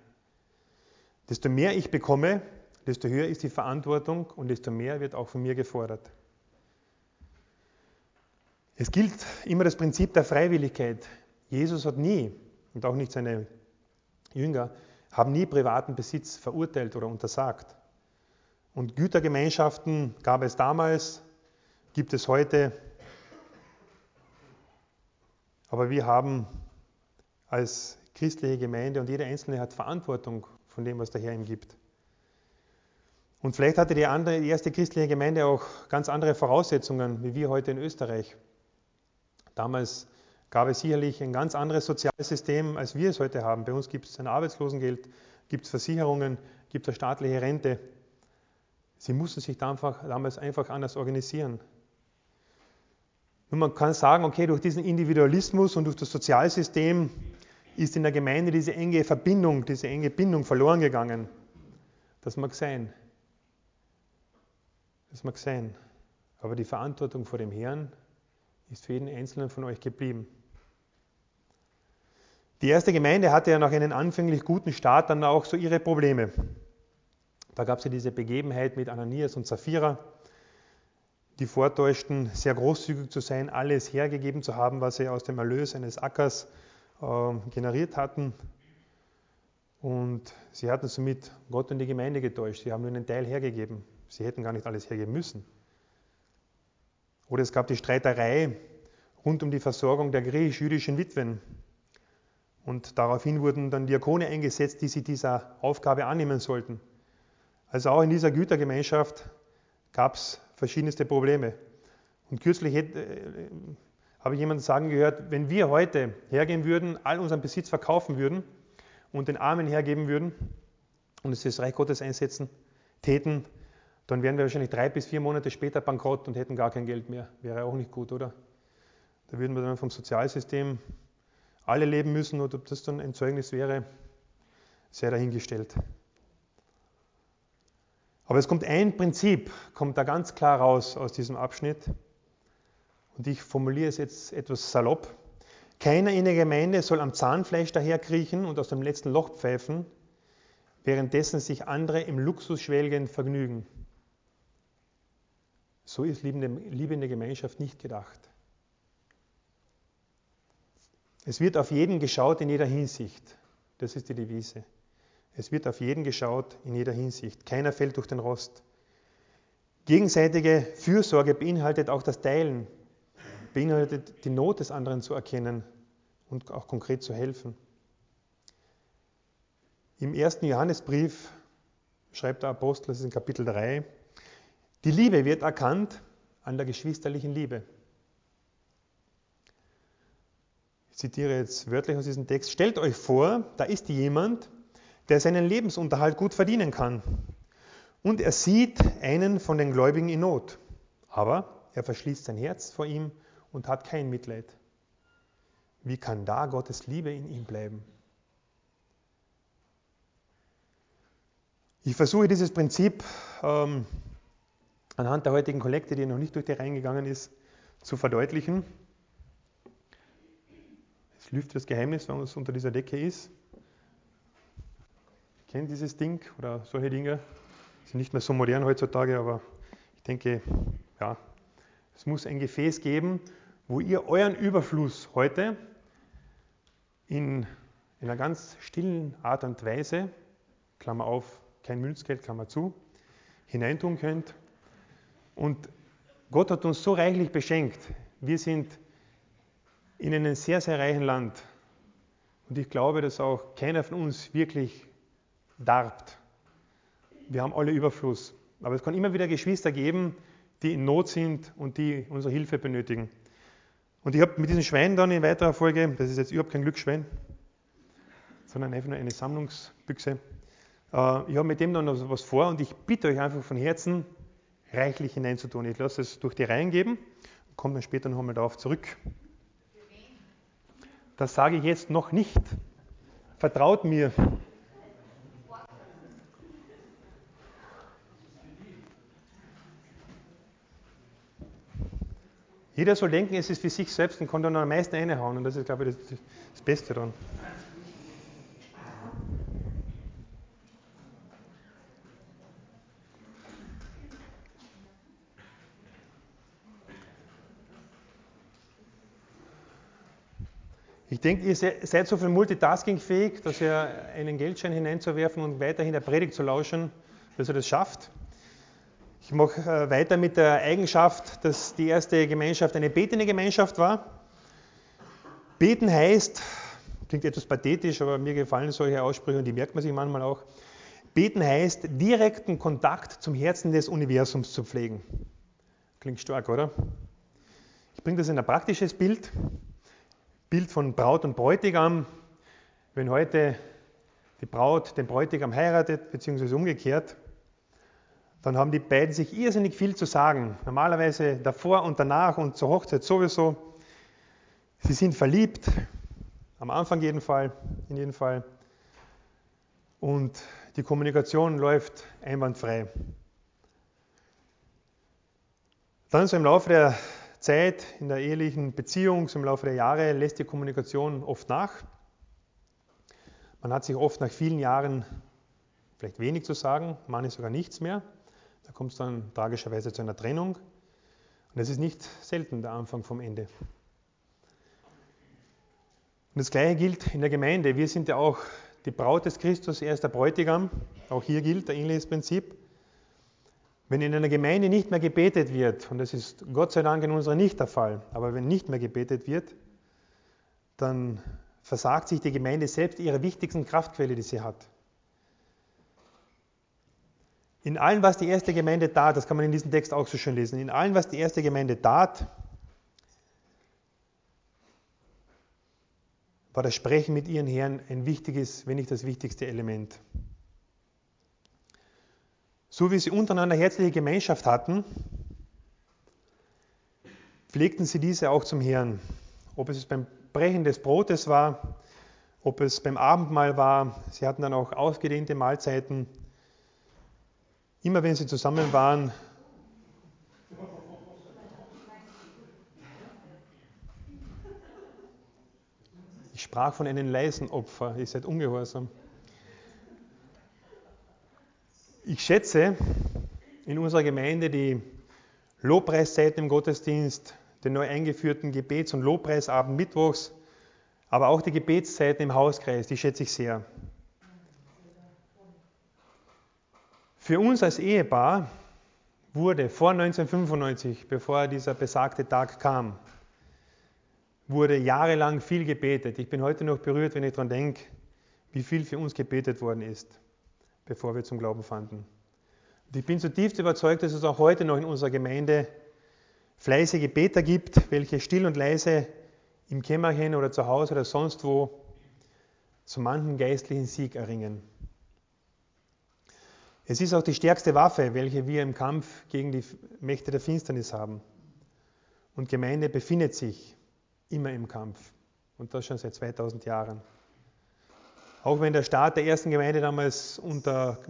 Desto mehr ich bekomme, desto höher ist die Verantwortung und desto mehr wird auch von mir gefordert. Es gilt immer das Prinzip der Freiwilligkeit. Jesus hat nie, und auch nicht seine Jünger, haben nie privaten Besitz verurteilt oder untersagt. Und Gütergemeinschaften gab es damals, gibt es heute. Aber wir haben als christliche Gemeinde und jeder Einzelne hat Verantwortung von dem, was der Herr ihm gibt. Und vielleicht hatte die, andere, die erste christliche Gemeinde auch ganz andere Voraussetzungen, wie wir heute in Österreich. Damals gab es sicherlich ein ganz anderes Sozialsystem, als wir es heute haben. Bei uns gibt es ein Arbeitslosengeld, gibt es Versicherungen, gibt es staatliche Rente. Sie mussten sich damals einfach anders organisieren. Und man kann sagen, okay, durch diesen Individualismus und durch das Sozialsystem ist in der Gemeinde diese enge Verbindung, diese enge Bindung verloren gegangen. Das mag sein. Das mag sein. Aber die Verantwortung vor dem Herrn ist für jeden Einzelnen von euch geblieben. Die erste Gemeinde hatte ja nach einem anfänglich guten Start dann auch so ihre Probleme. Da gab es ja diese Begebenheit mit Ananias und Sapphira, die vortäuschten, sehr großzügig zu sein, alles hergegeben zu haben, was sie aus dem Erlös eines Ackers äh, generiert hatten. Und sie hatten somit Gott und die Gemeinde getäuscht. Sie haben nur einen Teil hergegeben. Sie hätten gar nicht alles hergeben müssen. Oder es gab die Streiterei rund um die Versorgung der griechisch-jüdischen Witwen. Und daraufhin wurden dann Diakone eingesetzt, die sich dieser Aufgabe annehmen sollten. Also auch in dieser Gütergemeinschaft gab es verschiedenste Probleme. Und kürzlich äh, habe ich jemanden sagen gehört, wenn wir heute hergehen würden, all unseren Besitz verkaufen würden und den Armen hergeben würden und es das Reich Gottes einsetzen täten, dann wären wir wahrscheinlich drei bis vier Monate später bankrott und hätten gar kein Geld mehr. Wäre auch nicht gut, oder? Da würden wir dann vom Sozialsystem alle leben müssen und ob das dann ein Zeugnis wäre, sehr dahingestellt. Aber es kommt ein Prinzip, kommt da ganz klar raus aus diesem Abschnitt. Und ich formuliere es jetzt etwas salopp. Keiner in der Gemeinde soll am Zahnfleisch daherkriechen und aus dem letzten Loch pfeifen, währenddessen sich andere im Luxusschwelgen vergnügen. So ist Liebe in der Gemeinschaft nicht gedacht. Es wird auf jeden geschaut in jeder Hinsicht. Das ist die Devise. Es wird auf jeden geschaut in jeder Hinsicht. Keiner fällt durch den Rost. Gegenseitige Fürsorge beinhaltet auch das Teilen, beinhaltet die Not des anderen zu erkennen und auch konkret zu helfen. Im ersten Johannesbrief schreibt der Apostel, das ist in Kapitel 3, die Liebe wird erkannt an der geschwisterlichen Liebe. ich zitiere jetzt wörtlich aus diesem Text, stellt euch vor, da ist jemand, der seinen Lebensunterhalt gut verdienen kann. Und er sieht einen von den Gläubigen in Not. Aber er verschließt sein Herz vor ihm und hat kein Mitleid. Wie kann da Gottes Liebe in ihm bleiben? Ich versuche dieses Prinzip ähm, anhand der heutigen Kollekte, die noch nicht durch die Reihen gegangen ist, zu verdeutlichen. Es lüftet das Geheimnis, wenn es unter dieser Decke ist. Kennt dieses Ding oder solche Dinge? Sind nicht mehr so modern heutzutage, aber ich denke, ja, es muss ein Gefäß geben, wo ihr euren Überfluss heute in, in einer ganz stillen Art und Weise, Klammer auf, kein Münzgeld, Klammer zu, hineintun könnt. Und Gott hat uns so reichlich beschenkt. Wir sind in einem sehr, sehr reichen Land. Und ich glaube, dass auch keiner von uns wirklich darbt. Wir haben alle Überfluss. Aber es kann immer wieder Geschwister geben, die in Not sind und die unsere Hilfe benötigen. Und ich habe mit diesem Schwein dann in weiterer Folge, das ist jetzt überhaupt kein Glücksschwein, sondern einfach nur eine Sammlungsbüchse, äh, ich habe mit dem dann was vor und ich bitte euch einfach von Herzen, reichlich hineinzutun. Ich lasse es durch die Reihen geben und komme dann später noch einmal darauf zurück. Das sage ich jetzt noch nicht. Vertraut mir. Jeder soll denken, es ist für sich selbst und kann dann am meisten reinhauen. Und das ist, glaube ich, das, das Beste daran. Ich denke, ihr seid so viel multitaskingfähig, dass ihr einen Geldschein hineinzuwerfen und weiterhin der Predigt zu lauschen, dass ihr das schafft. Ich mache äh, weiter mit der Eigenschaft, dass die erste Gemeinschaft eine betende Gemeinschaft war. Beten heißt, klingt etwas pathetisch, aber mir gefallen solche Aussprüche und die merkt man sich manchmal auch. Beten heißt, direkten Kontakt zum Herzen des Universums zu pflegen. Klingt stark, oder? Ich bringe das in ein praktisches Bild. Bild von Braut und Bräutigam. Wenn heute die Braut den Bräutigam heiratet, beziehungsweise umgekehrt, dann haben die beiden sich irrsinnig viel zu sagen. Normalerweise davor und danach und zur Hochzeit sowieso. Sie sind verliebt, am Anfang jeden Fall, in jedem Fall. Und die Kommunikation läuft einwandfrei. Dann so im Laufe der Zeit in der ehelichen Beziehung, im Laufe der Jahre, lässt die Kommunikation oft nach. Man hat sich oft nach vielen Jahren vielleicht wenig zu sagen, manchmal sogar nichts mehr. Da kommt es dann tragischerweise zu einer Trennung. Und es ist nicht selten der Anfang vom Ende. Und das Gleiche gilt in der Gemeinde. Wir sind ja auch die Braut des Christus, er ist der Bräutigam. Auch hier gilt ein ähnliches Prinzip. Wenn in einer Gemeinde nicht mehr gebetet wird, und das ist Gott sei Dank in unserer nicht der Fall, aber wenn nicht mehr gebetet wird, dann versagt sich die Gemeinde selbst ihre wichtigsten Kraftquelle, die sie hat. In allem, was die erste Gemeinde tat, das kann man in diesem Text auch so schön lesen, in allem, was die erste Gemeinde tat, war das Sprechen mit ihren Herren ein wichtiges, wenn nicht das wichtigste Element. So wie sie untereinander herzliche Gemeinschaft hatten, pflegten sie diese auch zum Herrn. Ob es beim Brechen des Brotes war, ob es beim Abendmahl war, sie hatten dann auch ausgedehnte Mahlzeiten, Immer wenn sie zusammen waren, ich sprach von einem leisen Opfer, ihr seid ungehorsam. Ich schätze in unserer Gemeinde die Lobpreiszeiten im Gottesdienst, den neu eingeführten Gebets- und Lobpreisabend mittwochs, aber auch die Gebetszeiten im Hauskreis, die schätze ich sehr. Für uns als Ehepaar wurde vor 1995, bevor dieser besagte Tag kam, wurde jahrelang viel gebetet. Ich bin heute noch berührt, wenn ich daran denke, wie viel für uns gebetet worden ist, bevor wir zum Glauben fanden. Und ich bin zutiefst überzeugt, dass es auch heute noch in unserer Gemeinde fleißige Beter gibt, welche still und leise im Kämmerchen oder zu Hause oder sonst wo so manchen geistlichen Sieg erringen. Es ist auch die stärkste Waffe, welche wir im Kampf gegen die Mächte der Finsternis haben. Und Gemeinde befindet sich immer im Kampf. Und das schon seit 2000 Jahren. Auch wenn der Start der ersten Gemeinde damals unter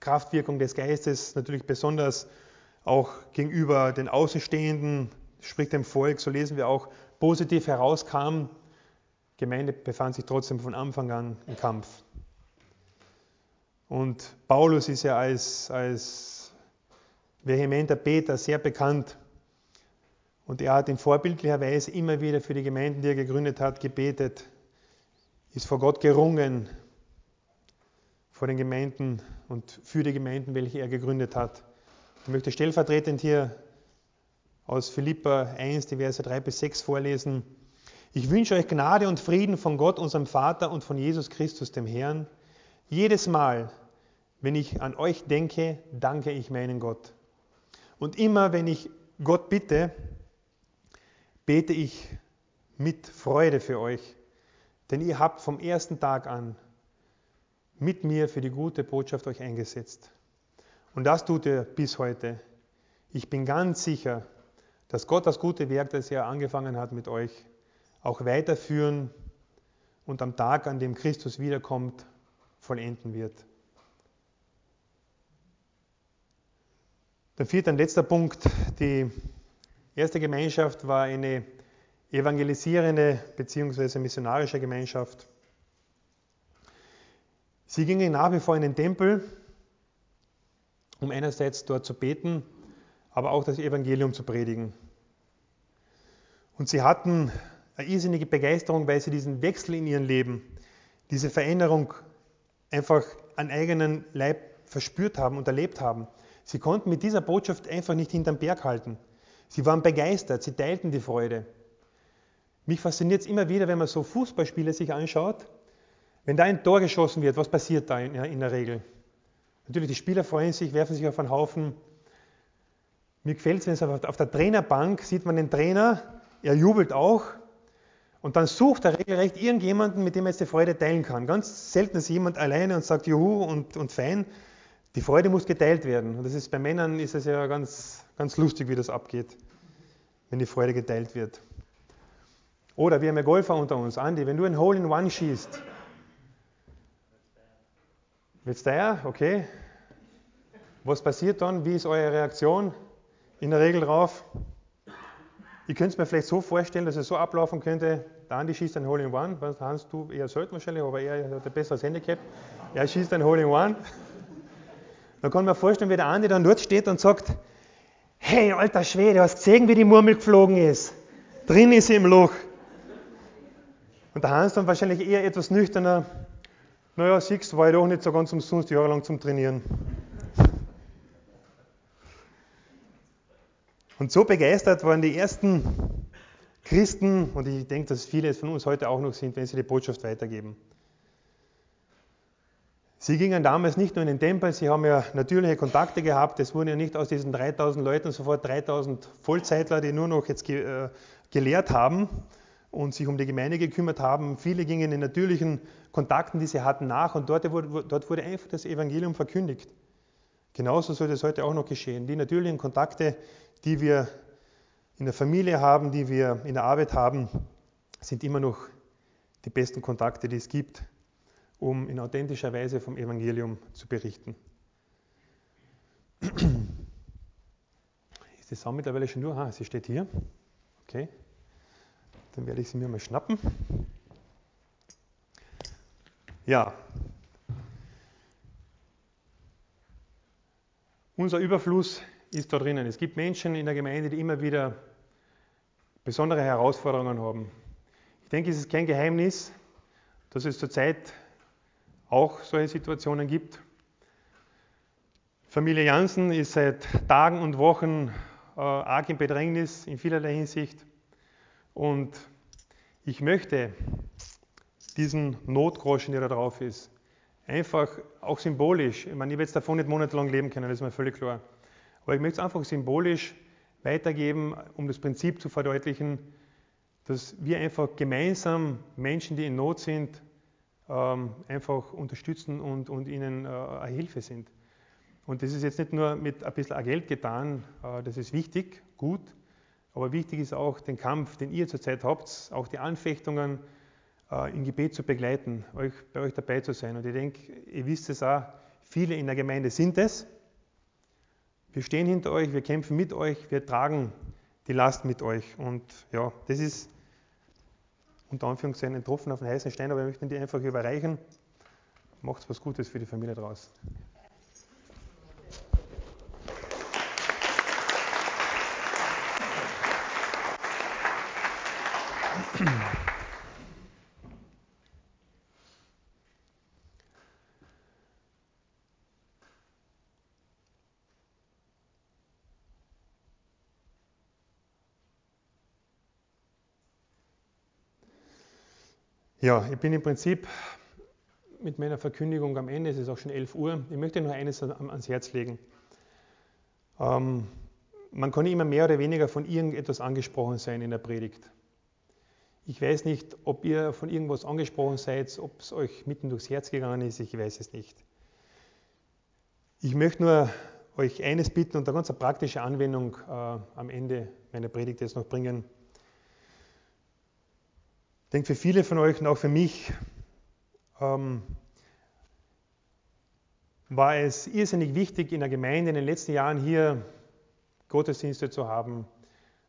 Kraftwirkung des Geistes natürlich besonders auch gegenüber den Außenstehenden, sprich dem Volk, so lesen wir auch, positiv herauskam, Gemeinde befand sich trotzdem von Anfang an im Kampf. Und Paulus ist ja als, als vehementer Beter sehr bekannt. Und er hat in vorbildlicher Weise immer wieder für die Gemeinden, die er gegründet hat, gebetet, ist vor Gott gerungen, vor den Gemeinden und für die Gemeinden, welche er gegründet hat. Ich möchte stellvertretend hier aus Philippa 1, die Verse 3 bis 6 vorlesen. Ich wünsche euch Gnade und Frieden von Gott, unserem Vater und von Jesus Christus, dem Herrn. Jedes Mal, wenn ich an euch denke, danke ich meinen Gott. Und immer, wenn ich Gott bitte, bete ich mit Freude für euch, denn ihr habt vom ersten Tag an mit mir für die gute Botschaft euch eingesetzt. Und das tut ihr bis heute. Ich bin ganz sicher, dass Gott das gute Werk, das er angefangen hat mit euch, auch weiterführen und am Tag, an dem Christus wiederkommt, vollenden wird. Der vierte und letzter Punkt. Die erste Gemeinschaft war eine evangelisierende bzw. missionarische Gemeinschaft. Sie gingen nach wie vor in den Tempel, um einerseits dort zu beten, aber auch das Evangelium zu predigen. Und sie hatten eine irrsinnige Begeisterung, weil sie diesen Wechsel in ihrem Leben, diese Veränderung einfach an eigenen Leib verspürt haben und erlebt haben. Sie konnten mit dieser Botschaft einfach nicht hinterm Berg halten. Sie waren begeistert, sie teilten die Freude. Mich fasziniert es immer wieder, wenn man so Fußballspiele sich anschaut. Wenn da ein Tor geschossen wird, was passiert da in, in der Regel? Natürlich, die Spieler freuen sich, werfen sich auf einen Haufen. Mir gefällt es, wenn es auf der Trainerbank sieht man den Trainer, er jubelt auch, und dann sucht er regelrecht irgendjemanden, mit dem er jetzt die Freude teilen kann. Ganz selten ist jemand alleine und sagt Juhu und, und fein. Die Freude muss geteilt werden. Und das ist bei Männern ist es ja ganz, ganz lustig, wie das abgeht, wenn die Freude geteilt wird. Oder wir haben ja Golfer unter uns. Andi, wenn du ein Hole in One schießt, wird's der? Okay. Was passiert dann? Wie ist eure Reaktion in der Regel drauf? Ich könnte es mir vielleicht so vorstellen, dass es so ablaufen könnte, der Andi schießt ein Hole in One, Hans, du eher selten wahrscheinlich, aber er hat ein besseres Handicap. Er schießt ein Hole in One. Dann kann man vorstellen, wie der Andi dann dort steht und sagt, hey, alter Schwede, hast gesehen, wie die Murmel geflogen ist? Drin ist sie im Loch. Und der Hans dann wahrscheinlich eher etwas nüchterner, naja, siehst war ich doch nicht so ganz umsonst jahrelang zum Trainieren. Und so begeistert waren die ersten Christen, und ich denke, dass viele von uns heute auch noch sind, wenn sie die Botschaft weitergeben. Sie gingen damals nicht nur in den Tempel, sie haben ja natürliche Kontakte gehabt. Es wurden ja nicht aus diesen 3000 Leuten sofort 3000 Vollzeitler, die nur noch jetzt äh, gelehrt haben und sich um die Gemeinde gekümmert haben. Viele gingen in natürlichen Kontakten, die sie hatten, nach und dort wurde, dort wurde einfach das Evangelium verkündigt. Genauso soll das heute auch noch geschehen. Die natürlichen Kontakte, die wir in der Familie haben, die wir in der Arbeit haben, sind immer noch die besten Kontakte, die es gibt, um in authentischer Weise vom Evangelium zu berichten. Ist die Sau mittlerweile schon durch? Ah, sie steht hier. Okay. Dann werde ich sie mir mal schnappen. Ja. Unser Überfluss ist da drinnen. Es gibt Menschen in der Gemeinde, die immer wieder besondere Herausforderungen haben. Ich denke, es ist kein Geheimnis, dass es zurzeit auch solche Situationen gibt. Familie Jansen ist seit Tagen und Wochen äh, arg im Bedrängnis in vielerlei Hinsicht. Und ich möchte diesen Notgroschen, der da drauf ist, einfach auch symbolisch, ich meine, ich werde jetzt davon nicht monatelang leben können, das ist mir völlig klar. Aber ich möchte es einfach symbolisch weitergeben, um das Prinzip zu verdeutlichen. dass wir einfach gemeinsam Menschen, die in Not sind, ähm, einfach unterstützen und, und ihnen äh, eine Hilfe sind. Und das ist jetzt nicht nur mit ein bisschen Geld getan, äh, das ist wichtig, gut, aber wichtig ist auch den Kampf, den ihr zurzeit habt, auch die Anfechtungen äh, im Gebet zu begleiten, euch, bei euch dabei zu sein. Und ich denke, ihr wisst es auch, viele in der Gemeinde sind es. Wir stehen hinter euch, wir kämpfen mit euch, wir tragen die Last mit euch. Und ja, das ist unter Anführungszeichen ein Tropfen auf den heißen Stein, aber wir möchten die einfach überreichen. Macht was Gutes für die Familie draus. Ja, ich bin im Prinzip mit meiner Verkündigung am Ende, es ist auch schon 11 Uhr. Ich möchte noch eines ans Herz legen. Ähm, man kann immer mehr oder weniger von irgendetwas angesprochen sein in der Predigt. Ich weiß nicht, ob ihr von irgendwas angesprochen seid, ob es euch mitten durchs Herz gegangen ist, ich weiß es nicht. Ich möchte nur euch eines bitten und eine ganz praktische Anwendung äh, am Ende meiner Predigt jetzt noch bringen. Ich denke, für viele von euch und auch für mich ähm, war es irrsinnig wichtig, in der Gemeinde in den letzten Jahren hier Gottesdienste zu haben,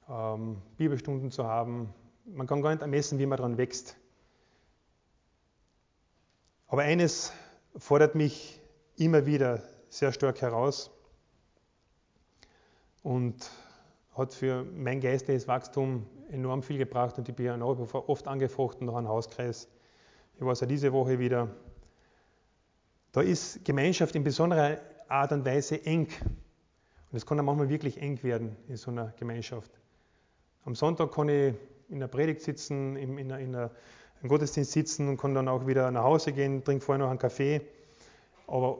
ähm, Bibelstunden zu haben. Man kann gar nicht ermessen, wie man daran wächst. Aber eines fordert mich immer wieder sehr stark heraus und hat für mein geistliches Wachstum enorm viel gebracht und ich bin ja oft angefochten nach einem Hauskreis. Ich war es ja diese Woche wieder. Da ist Gemeinschaft in besonderer Art und Weise eng. Und es kann dann manchmal wirklich eng werden in so einer Gemeinschaft. Am Sonntag kann ich in der Predigt sitzen, in, in, in einer, im Gottesdienst sitzen und kann dann auch wieder nach Hause gehen, trinke vorher noch einen Kaffee. Aber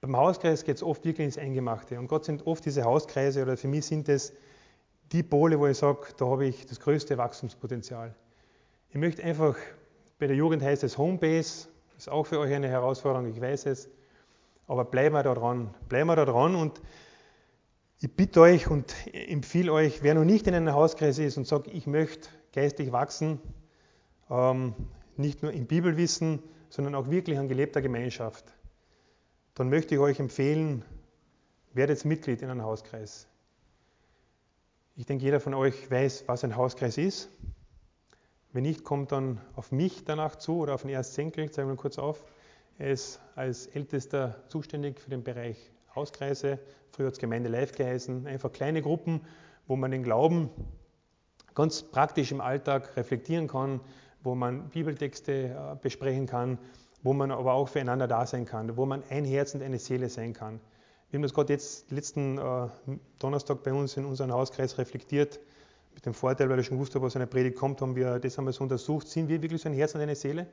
beim Hauskreis geht es oft wirklich ins Eingemachte. Und Gott sind oft diese Hauskreise, oder für mich sind es die Pole, wo ich sage, da habe ich das größte Wachstumspotenzial. Ich möchte einfach, bei der Jugend heißt es Homebase, ist auch für euch eine Herausforderung, ich weiß es, aber bleiben wir da dran, bleiben wir da dran und ich bitte euch und empfehle euch, wer noch nicht in einem Hauskreis ist und sagt, ich möchte geistig wachsen, ähm, nicht nur im Bibelwissen, sondern auch wirklich an gelebter Gemeinschaft, dann möchte ich euch empfehlen, werdet Mitglied in einem Hauskreis. Ich denke, jeder von euch weiß, was ein Hauskreis ist. Wenn nicht, kommt dann auf mich danach zu oder auf den Erstsenkel, zeigen wir kurz auf. Er ist als Ältester zuständig für den Bereich Hauskreise. Früher hat es Gemeinde Live geheißen. Einfach kleine Gruppen, wo man den Glauben ganz praktisch im Alltag reflektieren kann, wo man Bibeltexte äh, besprechen kann, wo man aber auch füreinander da sein kann, wo man ein Herz und eine Seele sein kann. Wir haben das gerade jetzt letzten äh, Donnerstag bei uns in unserem Hauskreis reflektiert. Mit dem Vorteil, weil ich schon wusste, was eine Predigt kommt, haben wir das einmal so untersucht. Sind wir wirklich so ein Herz und eine Seele?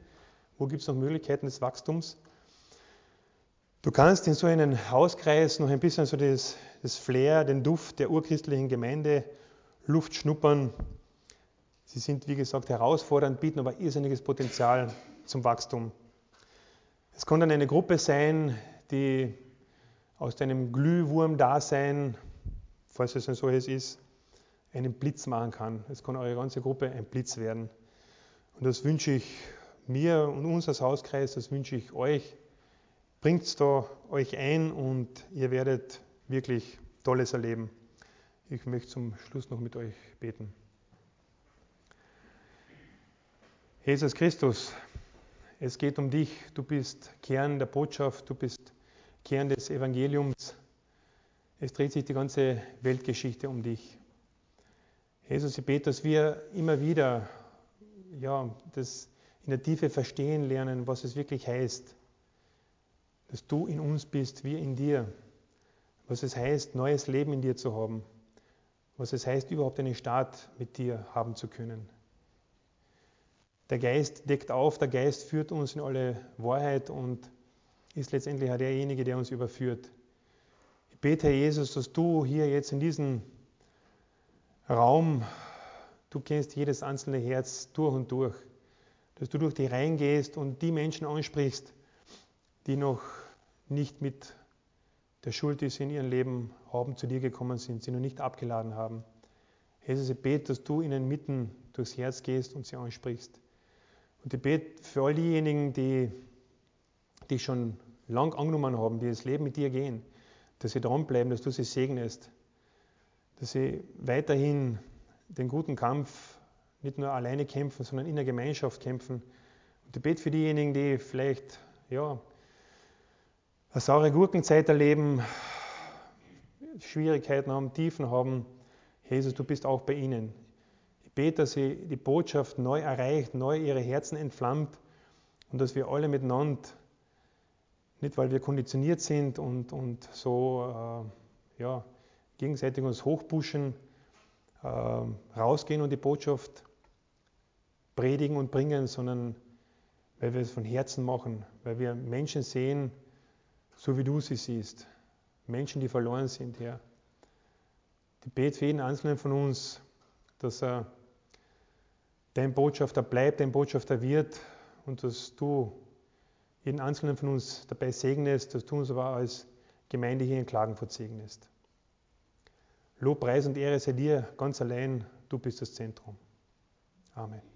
Wo gibt es noch Möglichkeiten des Wachstums? Du kannst in so einem Hauskreis noch ein bisschen so das, das Flair, den Duft der urchristlichen Gemeinde, Luft schnuppern. Sie sind, wie gesagt, herausfordernd, bieten aber irrsinniges Potenzial zum Wachstum. Es kann dann eine Gruppe sein, die aus deinem Glühwurm-Dasein, falls es ein solches ist, einen Blitz machen kann. Es kann eure ganze Gruppe ein Blitz werden. Und das wünsche ich mir und uns als Hauskreis, das wünsche ich euch. Bringt da euch ein und ihr werdet wirklich Tolles erleben. Ich möchte zum Schluss noch mit euch beten. Jesus Christus, es geht um dich. Du bist Kern der Botschaft, du bist Kern des Evangeliums. Es dreht sich die ganze Weltgeschichte um dich. Jesus, ich bete, dass wir immer wieder ja, das in der Tiefe verstehen lernen, was es wirklich heißt, dass du in uns bist, wir in dir, was es heißt, neues Leben in dir zu haben, was es heißt, überhaupt einen Start mit dir haben zu können. Der Geist deckt auf, der Geist führt uns in alle Wahrheit und ist letztendlich auch derjenige, der uns überführt. Ich bete, Herr Jesus, dass du hier jetzt in diesem Raum Du kennst jedes einzelne Herz durch und durch. Dass du durch die Reihen gehst und die Menschen ansprichst, die noch nicht mit der Schuld, die sie in ihrem Leben haben, zu dir gekommen sind, sie noch nicht abgeladen haben. Jesus, ich bete, dass du ihnen mitten durchs Herz gehst und sie ansprichst. Und ich bete für all diejenigen, die, die schon lang angenommen haben, die das Leben mit dir gehen, dass sie dranbleiben, dass du sie segnest, dass sie weiterhin den guten Kampf nicht nur alleine kämpfen, sondern in der Gemeinschaft kämpfen. Und ich bete für diejenigen, die vielleicht ja, eine saure Gurkenzeit erleben, Schwierigkeiten haben, Tiefen haben. Jesus, du bist auch bei ihnen. Ich bete, dass sie die Botschaft neu erreicht, neu ihre Herzen entflammt und dass wir alle miteinander, nicht weil wir konditioniert sind und, und so äh, ja, gegenseitig uns hochpushen, äh, rausgehen und die Botschaft predigen und bringen, sondern weil wir es von Herzen machen, weil wir Menschen sehen, so wie du sie siehst. Menschen, die verloren sind, Herr. Ich bete für jeden Einzelnen von uns, dass er dein Botschafter bleibt, dein Botschafter wird und dass du jeden Einzelnen von uns dabei segnest, dass du uns aber als Gemeinde hier in Klagenfurt segnest. Lob, Preis und Ehre sei dir ganz allein, du bist das Zentrum. Amen.